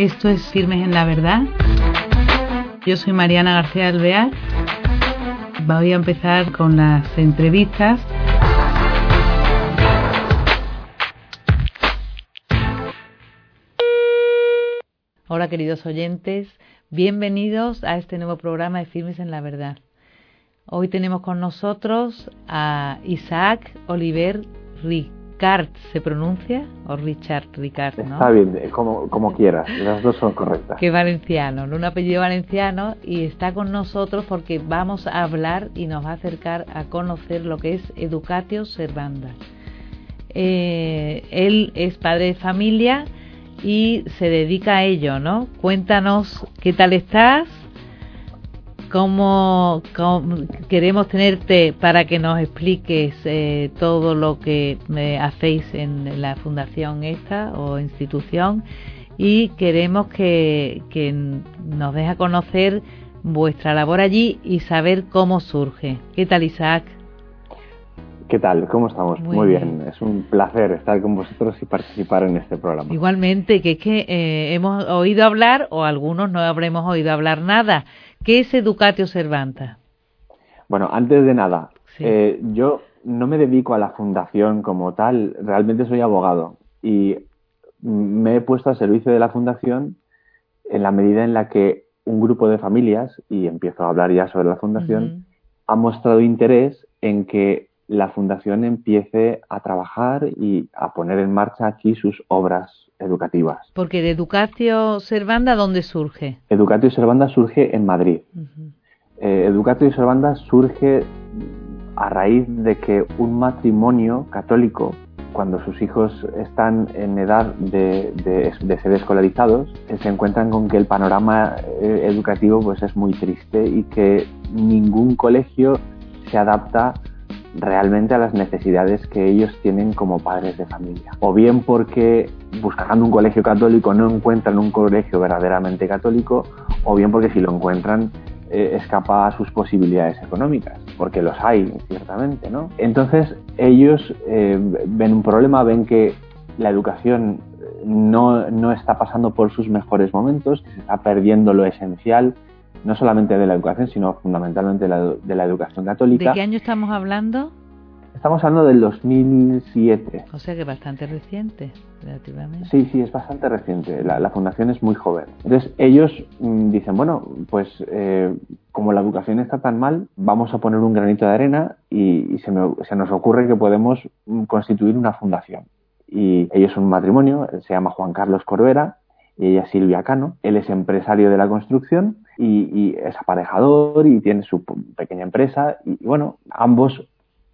Esto es Firmes en la Verdad. Yo soy Mariana García Alvear. Voy a empezar con las entrevistas. Hola queridos oyentes, bienvenidos a este nuevo programa de Firmes en la Verdad. Hoy tenemos con nosotros a Isaac Oliver Rick Ricard se pronuncia o Richard Ricard, ¿no? Está bien, eh, como, como quieras, las dos son correctas. Que valenciano, un apellido valenciano y está con nosotros porque vamos a hablar y nos va a acercar a conocer lo que es Educatio Servanda. Eh, él es padre de familia y se dedica a ello, ¿no? Cuéntanos qué tal estás, cómo, queremos tenerte para que nos expliques eh, todo lo que eh, hacéis en la fundación esta o institución y queremos que, que nos deja conocer vuestra labor allí y saber cómo surge. ¿Qué tal, Isaac? ¿Qué tal? ¿Cómo estamos? Muy, bien. Es un placer estar con vosotros y participar en este programa. Igualmente, que es que eh, hemos oído hablar, o algunos no habremos oído hablar nada, ¿Qué es Educatio Servanta? Bueno, antes de nada, eh, yo no me dedico a la fundación como tal, realmente soy abogado y me he puesto al servicio de la fundación en la medida en la que un grupo de familias, y empiezo a hablar ya sobre la fundación, ha mostrado interés en que la fundación empiece a trabajar y a poner en marcha aquí sus obras educativas. Porque de Educatio Servanda, ¿dónde surge? Educatio Servanda surge en Madrid. Eh, Educatio Servanda surge a raíz de que un matrimonio católico, cuando sus hijos están en edad de, ser escolarizados, se encuentran con que el panorama eh, educativo pues, es muy triste y que ningún colegio se adapta realmente a las necesidades que ellos tienen como padres de familia. O bien porque buscando un colegio católico no encuentran un colegio verdaderamente católico, o bien porque si lo encuentran eh, escapa a sus posibilidades económicas, porque los hay, ciertamente, ¿no? Entonces ellos eh, ven un problema, ven que la educación no, no está pasando por sus mejores momentos, que se está perdiendo lo esencial no solamente de la educación, sino fundamentalmente de la, de la educación católica. ¿De qué año estamos hablando? Estamos hablando del 2007. O sea que bastante reciente, relativamente. Sí, sí, es bastante reciente. La, fundación es muy joven. Entonces ellos mm, dicen, bueno, pues eh, como la educación está tan mal, vamos a poner un granito de arena y, se, se, nos ocurre que podemos mm, constituir una fundación. Y ellos son un matrimonio, se llama Juan Carlos Corbera y ella Silvia Cano. Él es empresario de la construcción y, es aparejador y tiene su pequeña empresa y, bueno, ambos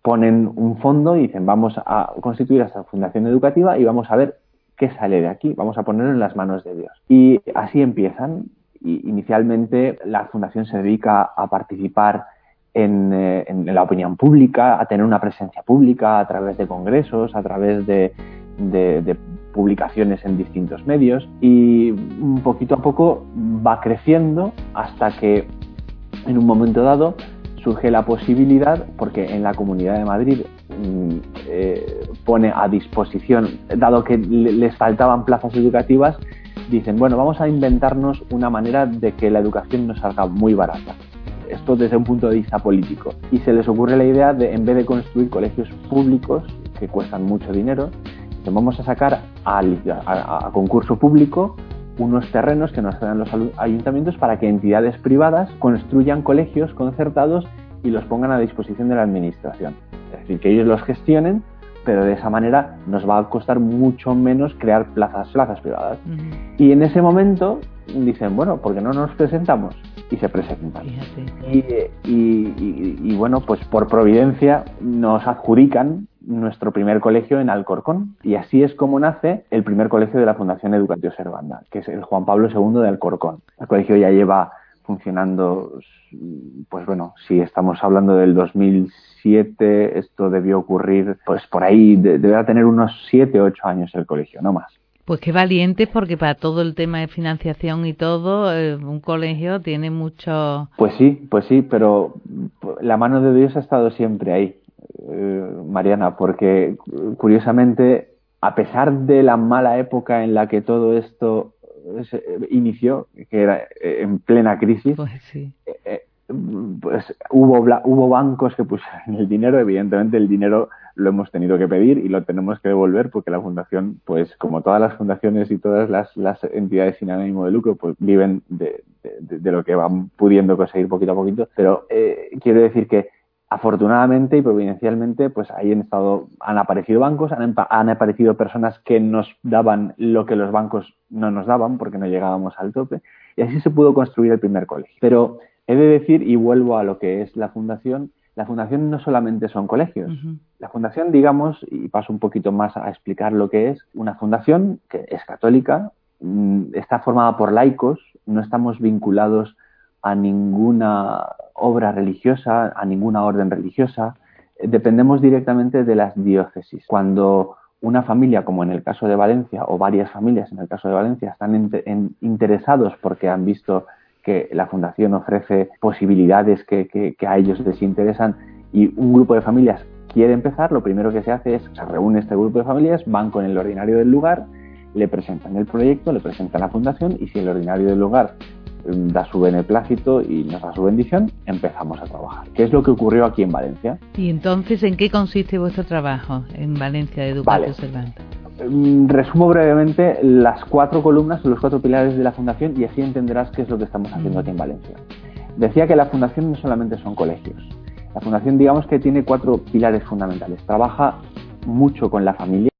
ponen un fondo y dicen vamos a constituir esta fundación educativa y vamos a ver qué sale de aquí, vamos a ponerlo en las manos de Dios. Y así empiezan. Y inicialmente la fundación se dedica a participar en, eh, la opinión pública, a tener una presencia pública a través de congresos, a través de, de publicaciones en distintos medios y poquito a poco va creciendo hasta que en un momento dado surge la posibilidad, porque en la Comunidad de Madrid mm, eh, pone a disposición, dado que les faltaban plazas educativas, dicen, bueno, vamos a inventarnos una manera de que la educación nos salga muy barata. Esto desde un punto de vista político. Y se les ocurre la idea de, en vez de construir colegios públicos, que cuestan mucho dinero, vamos a sacar a, concurso público unos terrenos que nos dan los ayuntamientos para que entidades privadas construyan colegios concertados y los pongan a disposición de la administración. Es decir, que ellos los gestionen, pero de esa manera nos va a costar mucho menos crear plazas, plazas privadas. Y en ese momento dicen, bueno, ¿por qué no nos presentamos? Y se presentan. Y, y, bueno, pues por providencia nos adjudican nuestro primer colegio en Alcorcón. Y así es como nace el primer colegio de la Fundación Educatio Servanda, que es el Juan Pablo II de Alcorcón. El colegio ya lleva funcionando, pues bueno, si estamos hablando del 2007, esto debió ocurrir, pues por ahí, deberá tener unos 7, 8 años el colegio, no más. Pues qué valiente, porque para todo el tema de financiación y todo, eh, un colegio tiene mucho. Pues sí, pues sí, pero la mano de Dios ha estado siempre ahí. Eh, Mariana, porque curiosamente, a pesar de la mala época en la que todo esto inició, que era en plena crisis, pues, sí. pues hubo, hubo bancos que pusieron el dinero, evidentemente el dinero lo hemos tenido que pedir y lo tenemos que devolver porque la fundación, pues como todas las fundaciones y todas las, las entidades sin ánimo de lucro, pues viven de, de, lo que van pudiendo conseguir poquito a poquito. Pero eh, quiero decir que afortunadamente y providencialmente, pues ahí han estado, han aparecido bancos, han, han, aparecido personas que nos daban lo que los bancos no nos daban porque no llegábamos al tope y así se pudo construir el primer colegio. Pero he de decir, y vuelvo a lo que es la fundación, la fundación no solamente son colegios. La fundación, digamos, y paso un poquito más a explicar lo que es, una fundación que es católica, mm, está formada por laicos, no estamos vinculados a ninguna obra religiosa, a ninguna orden religiosa, eh, dependemos directamente de las diócesis. Cuando una familia, como en el caso de Valencia, o varias familias en el caso de Valencia, están interesados porque han visto que la Fundación ofrece posibilidades que, a ellos les interesan y un grupo de familias quiere empezar, lo primero que se hace es, se reúne este grupo de familias, van con el ordinario del lugar, le presentan el proyecto, le presentan la fundación y si el ordinario del lugar da su beneplácito y nos da su bendición, empezamos a trabajar. ¿Qué es lo que ocurrió aquí en Valencia? Y entonces, ¿en qué consiste vuestro trabajo en Valencia de Educación Cervantes? Mm, resumo brevemente las cuatro columnas o los cuatro pilares de la Fundación y así entenderás qué es lo que estamos haciendo aquí en Valencia. Decía que la Fundación no solamente son colegios. La Fundación, digamos que tiene cuatro pilares fundamentales. Trabaja mucho con la familia